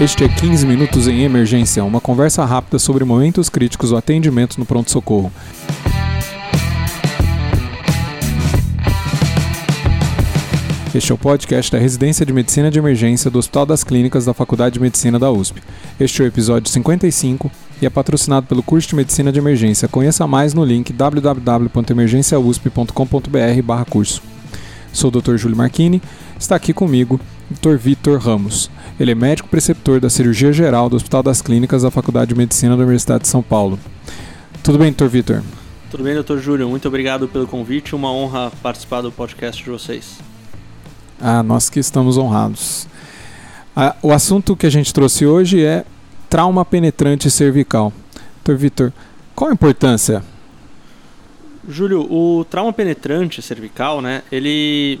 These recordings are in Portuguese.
Este é 15 Minutos em Emergência, uma conversa rápida sobre momentos críticos do atendimento no pronto-socorro. Este é o podcast da Residência de Medicina de Emergência do Hospital das Clínicas da Faculdade de Medicina da USP. Este é o episódio 55 e é patrocinado pelo curso de Medicina de Emergência. Conheça mais no link www.emergenciausp.com.br/curso. Sou o Dr. Júlio Marchini, está aqui comigo Dr. Vitor Ramos. Ele é médico preceptor da cirurgia geral do Hospital das Clínicas da Faculdade de Medicina da Universidade de São Paulo. Tudo bem, Dr. Vitor? Tudo bem, Dr. Júlio. Muito obrigado pelo convite. Uma honra participar do podcast de vocês. Ah, nós que estamos honrados. Ah, o assunto que a gente trouxe hoje é trauma penetrante cervical. Dr. Vitor, qual a importância? Júlio, o trauma penetrante cervical, né, ele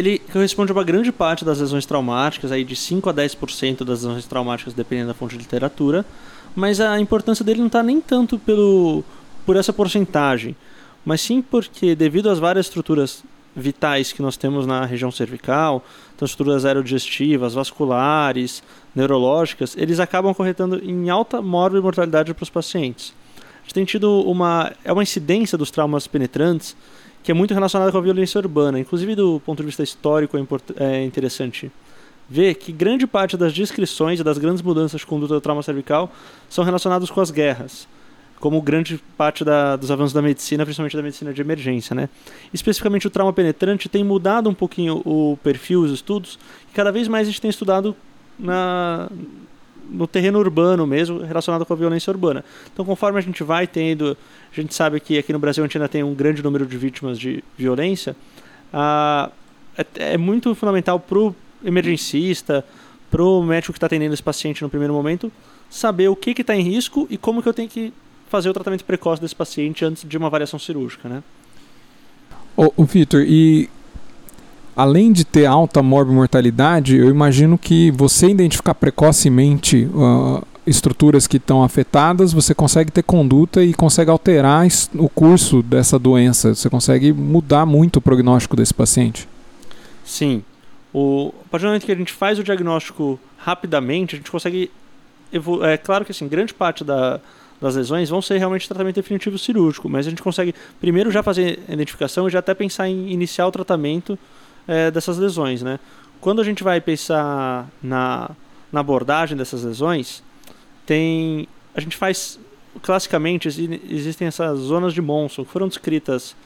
ele corresponde a uma grande parte das lesões traumáticas, aí de 5 a 10% das lesões traumáticas, dependendo da fonte de literatura, mas a importância dele não está nem tanto pelo, por essa porcentagem, mas sim porque, devido às várias estruturas vitais que nós temos na região cervical, então estruturas aerodigestivas, vasculares, neurológicas, eles acabam corretando em alta mórbida mortalidade para os pacientes. A gente tem tido uma, é uma incidência dos traumas penetrantes que é muito relacionada com a violência urbana. Inclusive, do ponto de vista histórico, é, é interessante ver que grande parte das descrições e das grandes mudanças de conduta do trauma cervical são relacionadas com as guerras, como grande parte da, dos avanços da medicina, principalmente da medicina de emergência. Né? Especificamente o trauma penetrante tem mudado um pouquinho o perfil, os estudos, e cada vez mais a gente tem estudado na, no terreno urbano mesmo, relacionado com a violência urbana. Então, conforme a gente vai tendo, a gente sabe que aqui no Brasil a gente ainda tem um grande número de vítimas de violência, ah, é, é, muito fundamental para o emergencista, para o médico que está atendendo esse paciente no primeiro momento, saber o que está em risco e como que eu tenho que fazer o tratamento precoce desse paciente antes de uma avaliação cirúrgica, né? Ô, ô Vitor, e além de ter alta morbimortalidade, eu imagino que você identificar precocemente uh, estruturas que estão afetadas, você consegue ter conduta e consegue alterar o curso dessa doença. Você consegue mudar muito o prognóstico desse paciente. Sim. O, a partir do momento que a gente faz o diagnóstico rapidamente, a gente consegue. É claro que assim, grande parte da, das lesões vão ser realmente tratamento definitivo cirúrgico, mas a gente consegue primeiro já fazer a identificação e já até pensar em iniciar o tratamento é, dessas lesões, né? Quando a gente vai pensar na, na abordagem dessas lesões, tem a gente faz classicamente existem essas zonas de Monson que foram descritas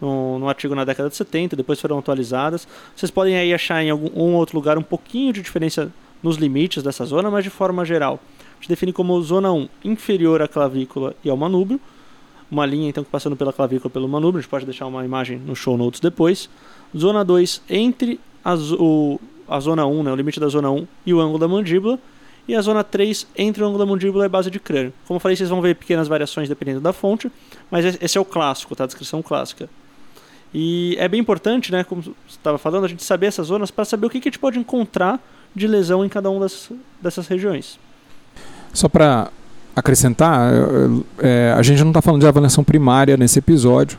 no, no, artigo na década de 70, depois foram atualizadas. Vocês podem aí achar em algum um outro lugar um pouquinho de diferença nos limites dessa zona, mas de forma geral. A gente define como zona 1 inferior à clavícula e ao manúbrio, uma linha então passando pela clavícula pelo manúbrio, a gente pode deixar uma imagem no show notes depois. Zona 2 entre a, o, a zona 1, né, o limite da zona 1 e o ângulo da mandíbula. E a zona 3 entre o ângulo da mandíbula e a base de crânio. Como eu falei, vocês vão ver pequenas variações dependendo da fonte, mas esse é o clássico, tá? A descrição clássica. E é bem importante, né, como você estava falando, a gente saber essas zonas para saber o que, que a gente pode encontrar de lesão em cada uma das, dessas regiões. Só para acrescentar, é, a gente não está falando de avaliação primária nesse episódio,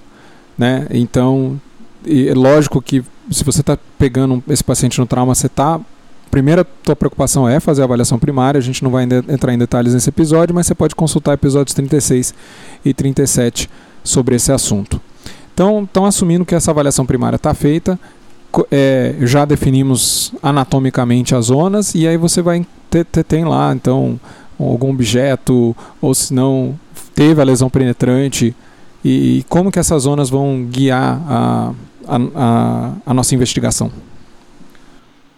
né? Então é lógico que se você está pegando esse paciente no trauma, você está. Primeira tua preocupação é fazer a avaliação primária, a gente não vai entrar em detalhes nesse episódio, mas você pode consultar episódios 36 e 37 sobre esse assunto. Então, estão assumindo que essa avaliação primária está feita, é, já definimos anatomicamente as zonas, e aí você vai ter, ter tem lá, então, algum objeto, ou se não teve a lesão penetrante, e como que essas zonas vão guiar a, a, a, a nossa investigação.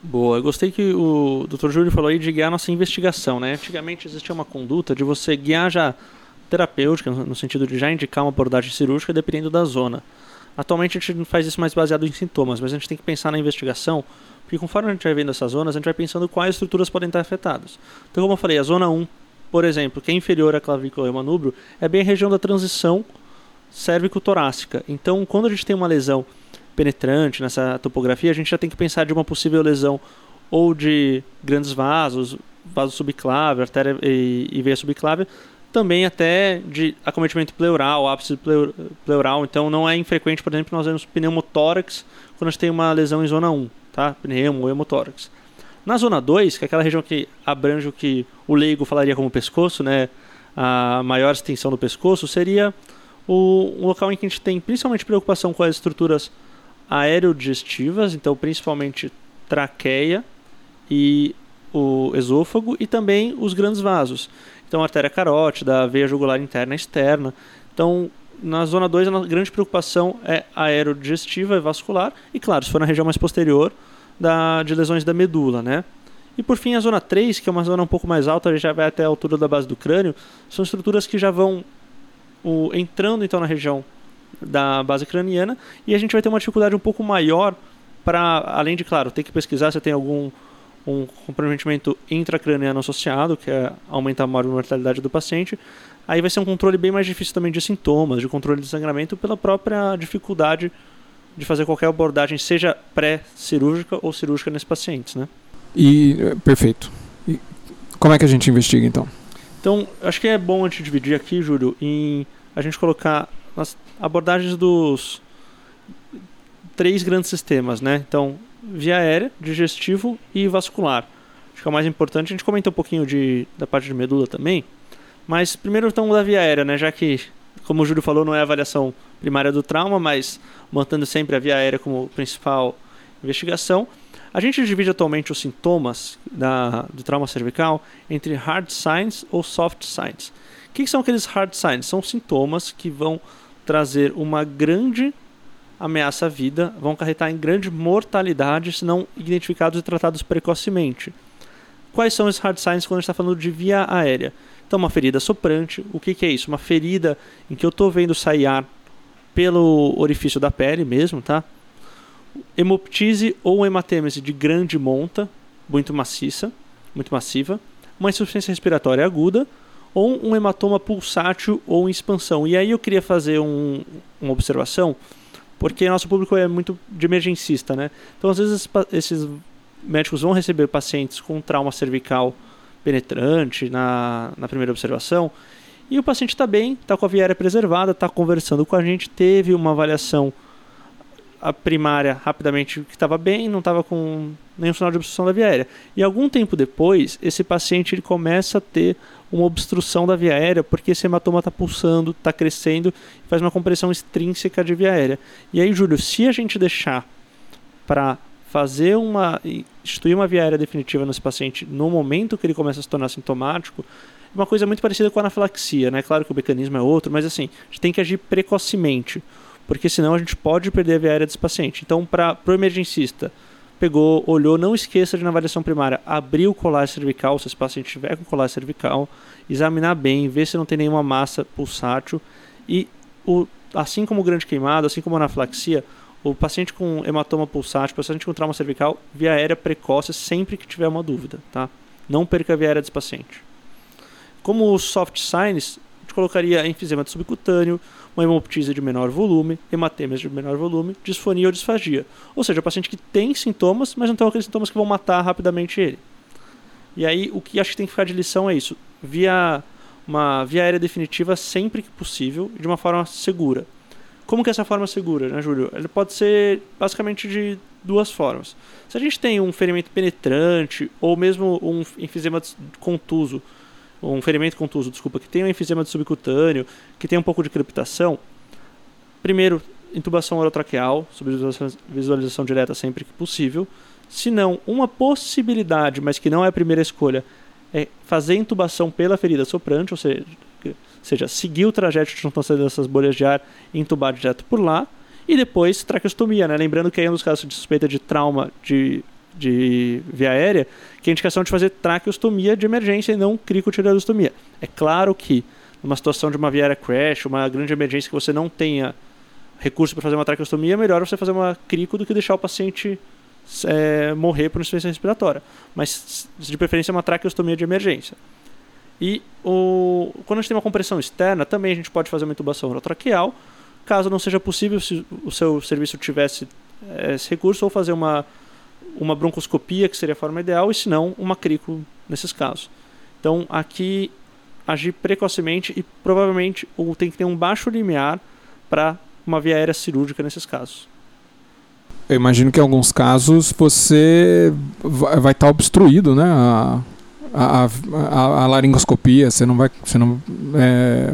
Boa, eu gostei que o Dr. Júlio falou aí de guiar a nossa investigação, né? Antigamente existia uma conduta de você guiar já terapêutica, no sentido de já indicar uma abordagem cirúrgica dependendo da zona. Atualmente a gente não faz isso mais baseado em sintomas, mas a gente tem que pensar na investigação, porque conforme a gente vai vendo essas zonas, a gente vai pensando quais estruturas podem estar afetadas. Então, como eu falei, a zona 1, por exemplo, que é inferior à clavícula e ao manúbrio, é bem a região da transição cérvico-torácica. Então, quando a gente tem uma lesão penetrante nessa topografia, a gente já tem que pensar de uma possível lesão ou de grandes vasos, vaso subclave, artéria e, e veia subclave, também até de acometimento pleural, ápice pleural. Então não é infrequente, por exemplo, nós vemos pneumotórax quando a gente tem uma lesão em zona 1, tá? Pneumo hemotórax. Na zona 2, que é aquela região que abrange o que o leigo falaria como pescoço, né? a maior extensão do pescoço, seria o, local em que a gente tem principalmente preocupação com as estruturas aerodigestivas, então principalmente traqueia e o esôfago e também os grandes vasos. Então, artéria carótida, veia jugular interna e externa. Então, na zona 2, a grande preocupação é aerodigestiva e vascular. E, claro, se for na região mais posterior, da, de lesões da medula, né? E por fim, a zona 3, que é uma zona um pouco mais alta, já vai até a altura da base do crânio, são estruturas que já vão o, entrando então na região da base craniana e a gente vai ter uma dificuldade um pouco maior para, além de, claro, ter que pesquisar se tem algum um comprometimento intracraniano associado, que é aumentar a mortalidade do paciente. Aí vai ser um controle bem mais difícil também de sintomas, de controle de sangramento, pela própria dificuldade de fazer qualquer abordagem, seja pré-cirúrgica ou cirúrgica nesses pacientes, né? E eh, perfeito. E como é que a gente investiga então? Então, acho que é bom a gente dividir aqui, Júlio, em a gente colocar as abordagens dos três grandes sistemas, né? Então, via aérea, digestivo e vascular. Acho que é o mais importante. A gente comenta um pouquinho de, da parte de medula também. Mas primeiro então da via aérea, né? Já que, como o Júlio falou, não é a avaliação primária do trauma, mas mantendo sempre a via aérea como principal investigação. A gente divide atualmente os sintomas da, do trauma cervical entre hard signs ou soft signs. O que, que são aqueles hard signs? São sintomas que vão trazer uma grande ameaça à vida, vão acarretar em grande mortalidade se não identificados e tratados precocemente. Quais são os hard signs quando a gente está falando de via aérea? Então, uma ferida soprante, o que, que é isso? Uma ferida em que eu estou vendo sair ar pelo orifício da pele mesmo, tá? Hemoptise ou hematêmese de grande monta, muito maciça, muito massiva, uma insuficiência respiratória aguda ou um hematoma pulsátil ou em expansão. E aí eu queria fazer um, uma observação porque nosso público é muito de emergencista, né? Então, às vezes, esses médicos vão receber pacientes com trauma cervical penetrante na, na primeira observação e o paciente está bem, está com a viária preservada, está conversando com a gente, teve uma avaliação a primária rapidamente que estava bem, não estava com nenhum sinal de obstrução da via aérea. E algum tempo depois, esse paciente ele começa a ter uma obstrução da via aérea porque esse hematoma está pulsando, está crescendo faz uma compressão extrínseca de via aérea. E aí, Júlio, se a gente deixar para fazer uma instituir uma via aérea definitiva nesse paciente no momento que ele começa a se tornar sintomático, é uma coisa muito parecida com a anafilaxia, né? Claro que o mecanismo é outro, mas assim, a gente tem que agir precocemente, porque senão a gente pode perder a via aérea desse paciente. Então, para o emergencista, pegou, olhou, não esqueça de na avaliação primária abrir o colar cervical, se esse paciente tiver com colar cervical, examinar bem, ver se não tem nenhuma massa pulsátil e o, assim como o grande queimado, assim como a anafilaxia, o paciente com hematoma pulsátil, o paciente com trauma cervical, via aérea precoce sempre que tiver uma dúvida, tá? Não perca a via aérea desse paciente. Como os soft signs, colocaria enfisema subcutâneo, uma hemoptise de menor volume, hematêmese de menor volume, disfonia ou disfagia. Ou seja, o paciente que tem sintomas, mas não tem aqueles sintomas que vão matar rapidamente ele. E aí, o que acho que tem que ficar de lição é isso. Via uma via aérea definitiva sempre que possível de uma forma segura. Como que é essa forma segura, né, Júlio? Ele pode ser basicamente de duas formas. Se a gente tem um ferimento penetrante ou mesmo um enfisema contuso, um ferimento contuso, desculpa, que tem um enfisema de subcutâneo, que tem um pouco de crepitação, primeiro, intubação orotraqueal, visualização, visualização direta sempre que possível. Se não, uma possibilidade, mas que não é a primeira escolha, é fazer intubação pela ferida soprante, ou seja, seja seguir o trajeto de transferência dessas bolhas de ar e intubar direto por lá. E depois traqueostomia, né? Lembrando que aí é um dos casos de suspeita de trauma de de via aérea, que é a indicação de fazer traqueostomia de emergência e não cricotireoidostomia. É claro que numa situação de uma via aérea crash, uma grande emergência que você não tenha recurso para fazer uma traqueostomia, é melhor você fazer uma crico do que deixar o paciente é, morrer por insuficiência respiratória. Mas, de preferência, uma traqueostomia de emergência. E o, quando a gente tem uma compressão externa, também a gente pode fazer uma intubação orotraqueal, caso não seja possível, se o seu serviço tivesse é, esse recurso, ou fazer uma uma broncoscopia, que seria a forma ideal, e se não, uma crico nesses casos. Então, aqui, agir precocemente e provavelmente tem que ter um baixo limiar para uma via aérea cirúrgica nesses casos. Eu imagino que em alguns casos você vai estar tá obstruído, né? A, a, a, a, laringoscopia, você não vai. Você não, é,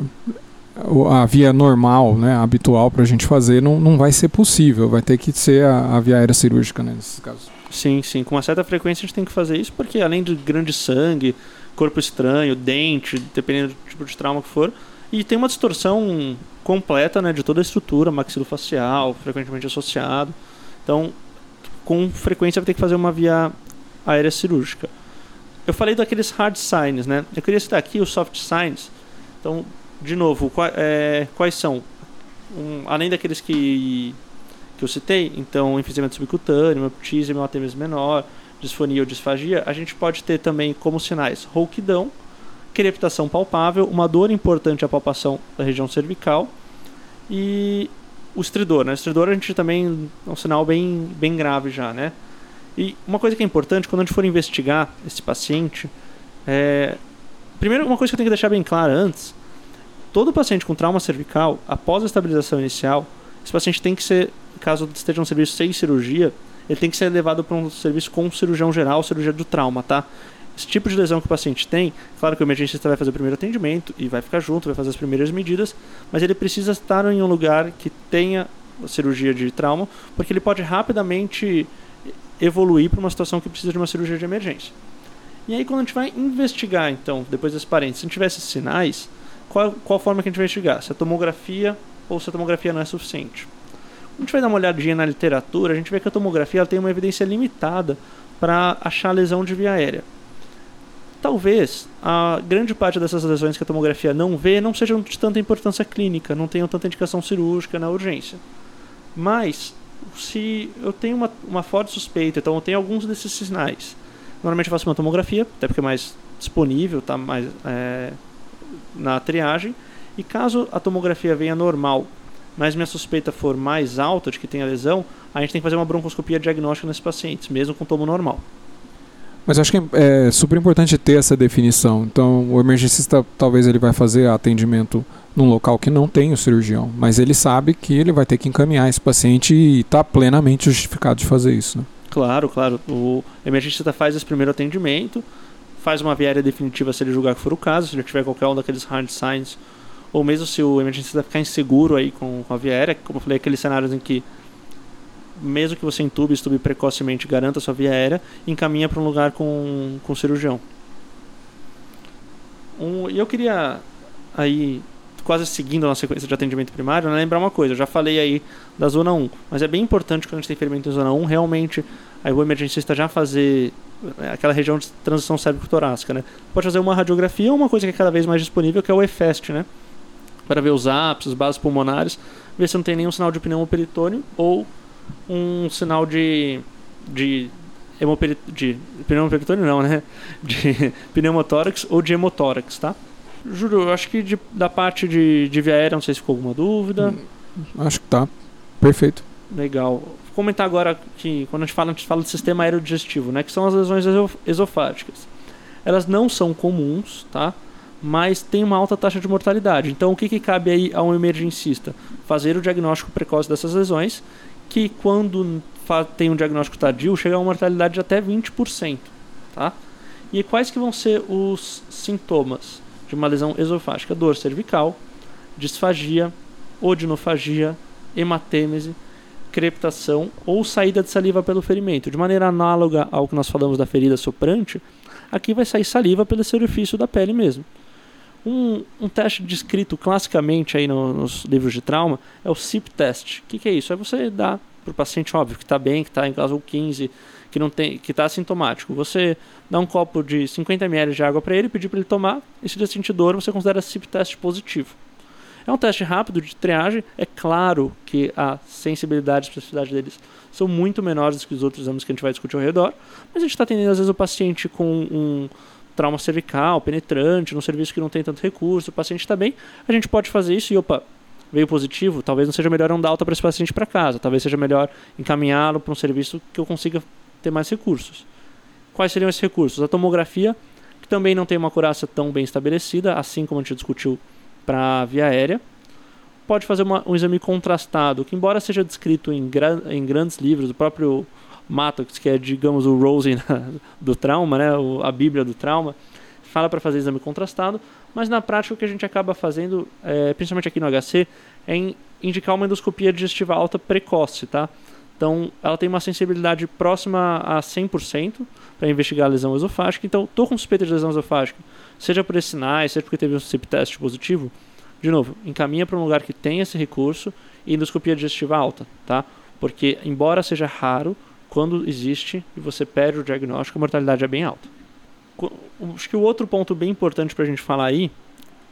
a via normal, né, habitual para a gente fazer, não, não vai ser possível. Vai ter que ser a, a via aérea cirúrgica né, nesses casos. Sim, sim. Com uma certa frequência a gente tem que fazer isso, porque além de grande sangue, corpo estranho, dente, dependendo do tipo de trauma que for, e tem uma distorção completa né, de toda a estrutura maxilofacial, frequentemente associado. Então, com frequência vai ter que fazer uma via aérea cirúrgica. Eu falei daqueles hard signs, né? Eu queria citar aqui os soft signs. Então, de novo, é, quais são? Um, além daqueles que, que eu citei, então, enfisemento subcutâneo, hemoptise, hematêmese menor, disfonia ou disfagia, a gente pode ter também como sinais rouquidão, crepitação palpável, uma dor importante à palpação da região cervical e o estridor, né? O estridor a gente também é um sinal bem, bem grave já, né? E uma coisa que é importante, quando a gente for investigar esse paciente, é... primeiro uma coisa que eu tenho que deixar bem clara antes, todo paciente com trauma cervical, após a estabilização inicial, esse paciente tem que ser, caso esteja um serviço sem cirurgia, ele tem que ser levado para um serviço com cirurgião geral, cirurgia do trauma, tá? Esse tipo de lesão que o paciente tem, claro que o emergencista vai fazer o primeiro atendimento e vai ficar junto, vai fazer as primeiras medidas, mas ele precisa estar em um lugar que tenha cirurgia de trauma, porque ele pode rapidamente evoluir para uma situação que precisa de uma cirurgia de emergência. E aí, quando a gente vai investigar, então, depois desse parênteses, se esses sinais, qual, qual forma que a gente vai investigar? Se a tomografia ou se a tomografia não é suficiente. Quando a gente vai dar uma olhadinha na literatura, a gente vê que a tomografia tem uma evidência limitada para achar lesão de via aérea talvez a grande parte dessas lesões que a tomografia não vê não sejam de tanta importância clínica, não tenham tanta indicação cirúrgica na urgência. Mas, se eu tenho uma, uma forte suspeita, então eu tenho alguns desses sinais, normalmente eu faço uma tomografia, até porque é mais disponível, está mais é, na triagem, e caso a tomografia venha normal, mas minha suspeita for mais alta de que tenha lesão, a gente tem que fazer uma broncoscopia diagnóstica nesses pacientes, mesmo com tomo normal. Mas acho que é super importante ter essa definição. Então, o emergencista talvez ele vai fazer atendimento num local que não tem o cirurgião, mas ele sabe que ele vai ter que encaminhar esse paciente e está plenamente justificado de fazer isso. Né? Claro, claro. O emergencista faz esse primeiro atendimento, faz uma viária definitiva se ele julgar que for o caso, se ele tiver qualquer um daqueles hard signs, ou mesmo se o emergencista ficar inseguro aí com, com a viária, como eu falei, aqueles cenários em que mesmo que você entube, estube precocemente, garanta sua via aérea, encaminha para um lugar com, com cirurgião. Um, e eu queria aí, quase seguindo a nossa sequência de atendimento primário, né, lembrar uma coisa, eu já falei aí da zona 1, mas é bem importante quando a gente tem ferimento em zona 1, realmente aí o emergencista já fazer aquela região de transição cérebro-torácica, né? Pode fazer uma radiografia ou uma coisa que é cada vez mais disponível, que é o EFEST, né? Para ver os ápices, bases pulmonares, ver se não tem nenhum sinal de pneumoperitônio ou um sinal de de de pneumoperitônio não, né? De pneumotórax ou de hemotórax, tá? Juro, eu acho que de, da parte de, de via aérea, não sei se ficou alguma dúvida. Hum, acho que tá. Perfeito. Legal. Vou comentar agora que quando a gente fala, a gente fala do sistema aerodigestivo, né? Que são as lesões esofágicas. Elas não são comuns, tá? Mas tem uma alta taxa de mortalidade. Então, o que, que cabe aí a um emergencista? Fazer o diagnóstico precoce dessas lesões que quando tem um diagnóstico tardio chega a uma mortalidade de até 20%, tá? E quais que vão ser os sintomas de uma lesão esofágica? Dor cervical, disfagia, odinofagia, hematêmese, crepitação ou saída de saliva pelo ferimento. De maneira análoga ao que nós falamos da ferida soprante, aqui vai sair saliva pelo orifício da pele mesmo. Um, um teste descrito classicamente aí no, nos livros de trauma é o SIP test. O que, que é isso? É você dar para o paciente óbvio que está bem, que está em caso 15, que não tem, que está assintomático. Você dá um copo de 50 ml de água para ele, pedir para ele tomar, e se ele sentir dor, você considera SIP test positivo. É um teste rápido de triagem. É claro que a sensibilidade e especificidade deles são muito menores do que os outros exames que a gente vai discutir ao redor, mas a gente está atendendo às vezes o paciente com um trauma cervical, penetrante, num serviço que não tem tanto recurso, o paciente está bem, a gente pode fazer isso e, opa, veio positivo, talvez não seja melhor não dar alta para esse paciente para casa, talvez seja melhor encaminhá-lo para um serviço que eu consiga ter mais recursos. Quais seriam esses recursos? A tomografia, que também não tem uma curácia tão bem estabelecida, assim como a gente discutiu para via aérea. pode fazer uma, um exame contrastado, que embora seja descrito em, gra, em grandes livros, o próprio Mattox, que é, digamos, o Rosen do trauma, né, o, a Bíblia do trauma, fala para fazer exame contrastado, mas na prática o que a gente acaba fazendo, é, principalmente aqui no HC, é indicar uma endoscopia digestiva alta precoce, tá? Então, ela tem uma sensibilidade próxima a 100% para investigar a lesão esofágica. Então, estou com suspeita de lesão esofágica, seja por esses sinais, seja porque teve um CIP teste positivo, de novo, encaminha para um lugar que tem esse recurso e endoscopia digestiva alta, tá? Porque, embora seja raro, quando existe e você perde o diagnóstico, a mortalidade é bem alta. Acho que o outro ponto bem importante para a gente falar aí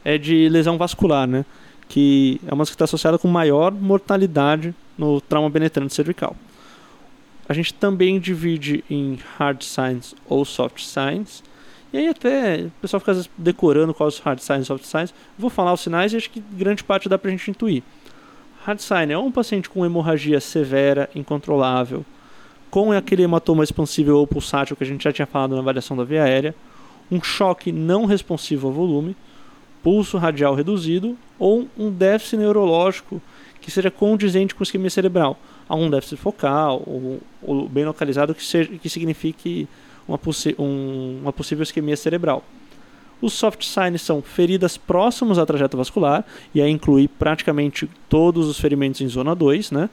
é de lesão vascular, né? Que é uma que está associada com maior mortalidade no trauma penetrante cervical. A gente também divide em hard signs ou soft signs. E aí até o pessoal fica decorando quais hard signs soft signs. Vou falar os sinais e acho que grande parte dá para a gente intuir. Hard sign é um paciente com hemorragia severa, incontrolável, com aquele hematoma expansível ou pulsátil que a gente já tinha falado na avaliação da via aérea, um choque não responsivo ao volume, pulso radial reduzido ou um déficit neurológico que seja condizente com isquemia cerebral. Algum déficit focal ou, ou bem localizado que, seja, que signifique uma, um, uma possível isquemia cerebral. Os soft signs são feridas próximas à trajeto vascular, e aí inclui praticamente todos os ferimentos em zona 2, né?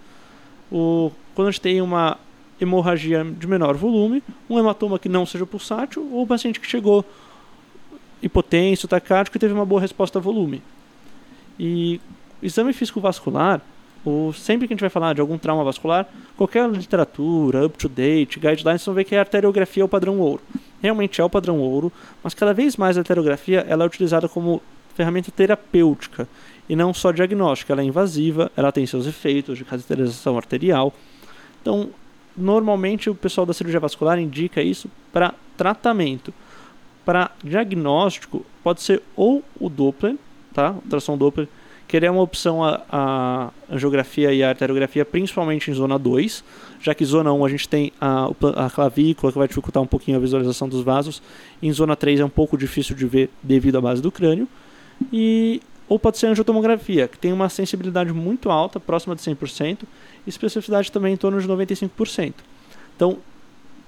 O, quando a gente tem uma hemorragia de menor volume, um hematoma que não seja pulsátil, ou o paciente que chegou hipotenso, tacático e teve uma boa resposta a volume. E exame físico vascular, ou sempre que a gente vai falar de algum trauma vascular, qualquer literatura, up-to-date, guidelines, vão ver que a arteriografia é o padrão ouro. Realmente é o padrão ouro, mas cada vez mais a arteriografia ela é utilizada como ferramenta terapêutica e não só diagnóstica. Ela é invasiva, ela tem seus efeitos de cateterização arterial. Então, normalmente o pessoal da cirurgia vascular indica isso para tratamento. Para diagnóstico, pode ser ou o Doppler, tá? ultrassom Doppler, que ele é uma opção a, a angiografia e a arteriografia, principalmente em zona 2, já que zona 1 a gente tem a, a clavícula, que vai dificultar um pouquinho a visualização dos vasos, em zona 3 é um pouco difícil de ver devido à base do crânio, e ou pode ser angiotomografia, que tem uma sensibilidade muito alta, próxima de 100%, e especificidade também em torno de 95%. Então,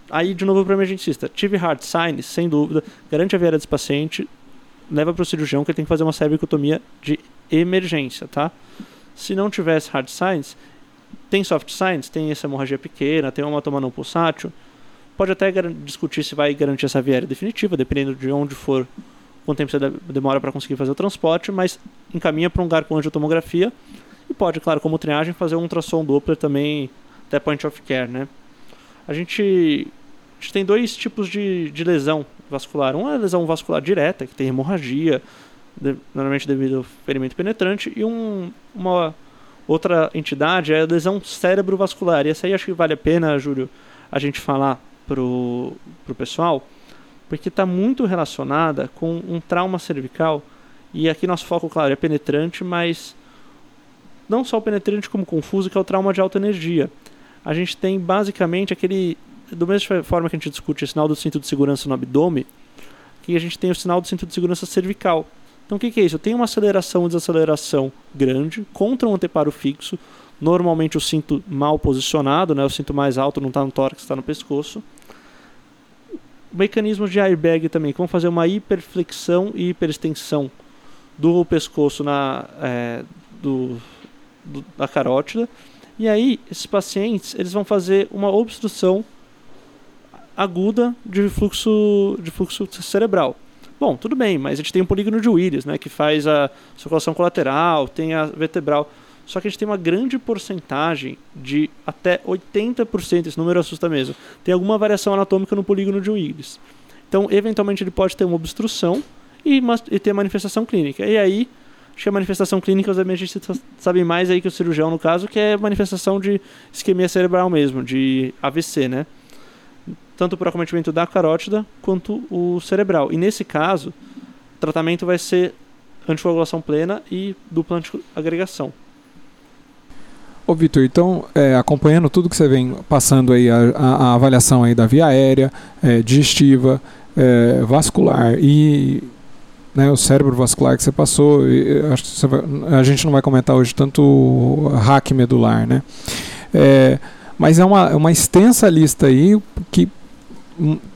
aí de novo para o emergencista, tive hard signs, sem dúvida, garante a viária desse paciente, leva para o cirurgião que ele tem que fazer uma cervicotomia de emergência, tá? Se não tivesse hard signs, tem soft signs, tem essa hemorragia pequena, tem uma hematoma não pulsátil, pode até discutir se vai garantir essa viária definitiva, dependendo de onde for, quanto tempo você demora para conseguir fazer o transporte, mas encaminha para um lugar com angiotomografia e pode, claro, como triagem, fazer um ultrassom Doppler também até point of care, né? A gente, a gente tem dois tipos de, de lesão vascular. Uma é a lesão vascular direta, que tem hemorragia, normalmente devido ao ferimento penetrante, e um, uma outra entidade é a lesão cerebrovascular. E essa aí acho que vale a pena, Júlio, a gente falar pro, pro pessoal, porque está muito relacionada com um trauma cervical. E aqui nosso foco, claro, é penetrante, mas não só o penetrante como confuso, que é o trauma de alta energia. A gente tem basicamente aquele. Do mesma forma que a gente discute o sinal do cinto de segurança no abdômen, que a gente tem o sinal do cinto de segurança cervical. Então o que, que é isso? Eu tenho uma aceleração e desaceleração grande contra um anteparo fixo. Normalmente o cinto mal posicionado, né? o cinto mais alto não está no tórax, está no pescoço. Mecanismos de airbag também, que vão fazer uma hiperflexão e hiperextensão do pescoço na, é, do, do, da carótida. E aí, esses pacientes eles vão fazer uma obstrução aguda de fluxo, de fluxo cerebral. Bom, tudo bem, mas a gente tem um polígono de Willis, né, que faz a circulação colateral, tem a vertebral. Só que a gente tem uma grande porcentagem de até 80%, esse número assusta mesmo. Tem alguma variação anatômica no polígono de Willis. Então, eventualmente, ele pode ter uma obstrução e, e ter manifestação clínica. E aí, acho que a manifestação clínica os emergencistas sabem mais aí que o cirurgião, no caso, que é manifestação de isquemia cerebral mesmo, de AVC, né? Tanto por acometimento da carótida quanto o cerebral. E nesse caso, o tratamento vai ser anticoagulação plena e dupla antiagregação. Ô Vitor, então, é, acompanhando tudo que você vem passando aí, a, a, avaliação aí da via aérea, é, digestiva, é, vascular e né, o cérebro vascular que você passou. E, acho que vai, a gente não vai comentar hoje tanto hack medular, né? É, mas é uma, é uma extensa lista aí que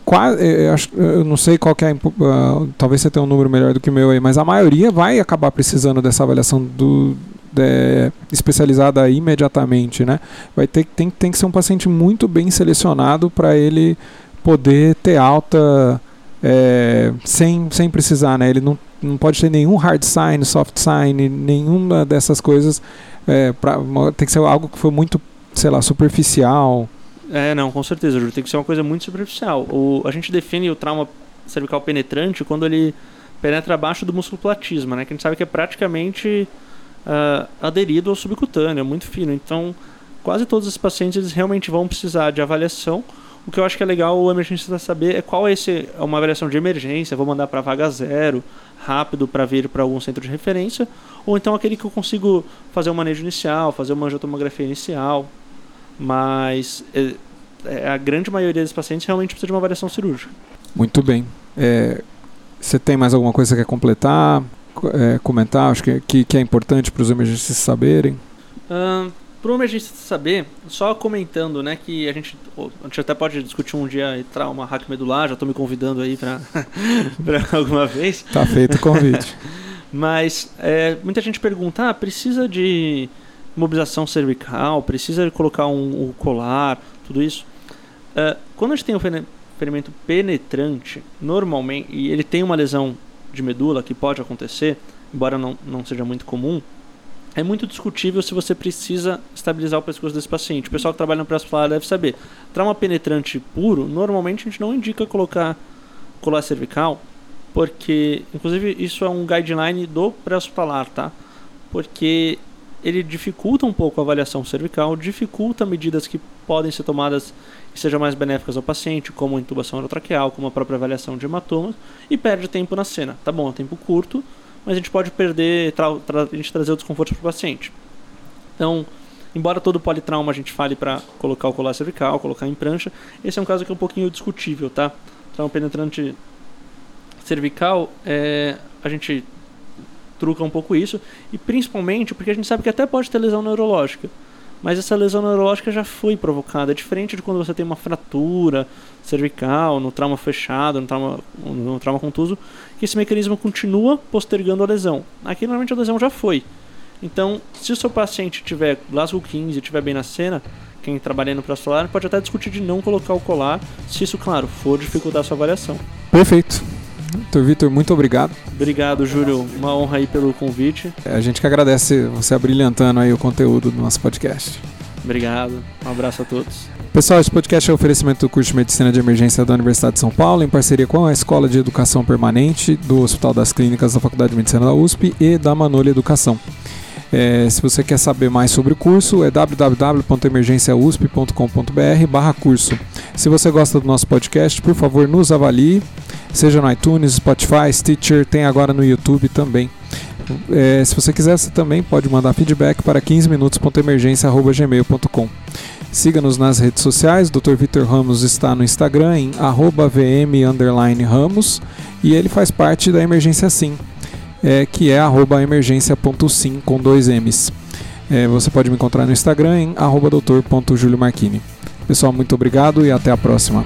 quase, é, eu, eu não sei qual que é, uh, talvez você tenha um número melhor do que o meu aí, mas a maioria vai acabar precisando dessa avaliação do, de, especializada imediatamente, né? Vai ter tem, tem que ser um paciente muito bem selecionado para ele poder ter alta é, sem, sem precisar, né? Ele não, não pode ter nenhum hard sign, soft sign, nenhuma dessas coisas. É, pra, tem que ser algo que foi muito, sei lá, superficial. É, não, com certeza, Júlio. Tem que ser uma coisa muito superficial. O, a gente define o trauma cervical penetrante quando ele penetra abaixo do músculo platisma, né? Que a gente sabe que é praticamente uh, aderido ao subcutâneo, é muito fino. Então, quase todos os pacientes eles realmente vão precisar de avaliação o que eu acho que é legal o emergencista saber é qual é esse, é uma avaliação de emergência, vou mandar para vaga zero, rápido para vir para algum centro de referência, ou então aquele que eu consigo fazer um manejo inicial, fazer uma angiotomografia inicial, mas é, é, a grande maioria dos pacientes realmente precisa de uma avaliação cirúrgica. Muito bem. É, você tem mais alguma coisa que quer completar, é, comentar? Acho que, que, que é importante para os emergencistas saberem. Uh, para o emergencista saber, só comentando, né, que a gente, a gente até pode discutir um dia trauma hack medular, já estou me convidando aí para alguma vez. Tá feito o convite. Mas é, muita gente pergunta, ah, precisa de mobilização cervical, precisa colocar um, um colar, tudo isso. Uh, quando a gente tem um ferimento penetrante, normalmente, e ele tem uma lesão de medula que pode acontecer, embora não, não seja muito comum, é muito discutível se você precisa estabilizar o pescoço desse paciente. O pessoal que trabalha no pré-hospitalar deve saber. Trauma penetrante puro, normalmente a gente não indica colocar colar cervical, porque, inclusive, isso é um guideline do pré-hospitalar, tá? Porque ele dificulta um pouco a avaliação cervical, dificulta medidas que podem ser tomadas que sejam mais benéficas ao paciente, como a intubação orotraqueal, como a própria avaliação de hematomas, e perde tempo na cena. Tá bom, é tempo curto, mas a gente pode perder, a gente trazer o desconforto para o paciente. Então, embora todo politrauma a gente fale para colocar o colar cervical, colocar em prancha, esse é um caso que é um pouquinho discutível, tá? Trauma penetrante cervical, é, a gente truca um pouco isso, e principalmente porque a gente sabe que até pode ter lesão neurológica mas essa lesão neurológica já foi provocada. É diferente de quando você tem uma fratura cervical, no trauma fechado, no trauma, no trauma contuso, que esse mecanismo continua postergando a lesão. Aqui normalmente a lesão já foi. Então, se o seu paciente tiver Glasgow 15 e estiver bem na cena, quem trabalha no pré-solar pode até discutir de não colocar o colar, se isso, claro, for dificultar a sua avaliação. Perfeito. Doutor Vitor, muito obrigado. Obrigado, Júlio. Uma honra aí pelo convite. A gente que agradece você abrilhantando aí o conteúdo do nosso podcast. Obrigado. Um abraço a todos. Pessoal, esse podcast é um oferecimento do curso de Medicina de Emergência da Universidade de São Paulo, em parceria com a Escola de Educação Permanente do Hospital das Clínicas da Faculdade de Medicina da USP e da Manolha Educação. É, se você quer saber mais sobre o curso, é www.emergenciausp.com.br barra curso. Se você gosta do nosso podcast, por favor, nos avalie, seja no iTunes, Spotify, Stitcher, tem agora no YouTube também. É, se você quiser, você também pode mandar feedback para 15minutos.emergência.gmail.com. Siga-nos nas redes sociais, Dr. Vitor Ramos está no Instagram em vm_ramos e ele faz parte da Emergência Sim é, que é emergência.sim com dois M's. É, você pode me encontrar no Instagram em arroba doutor.juliomarchini. Pessoal, muito obrigado e até a próxima.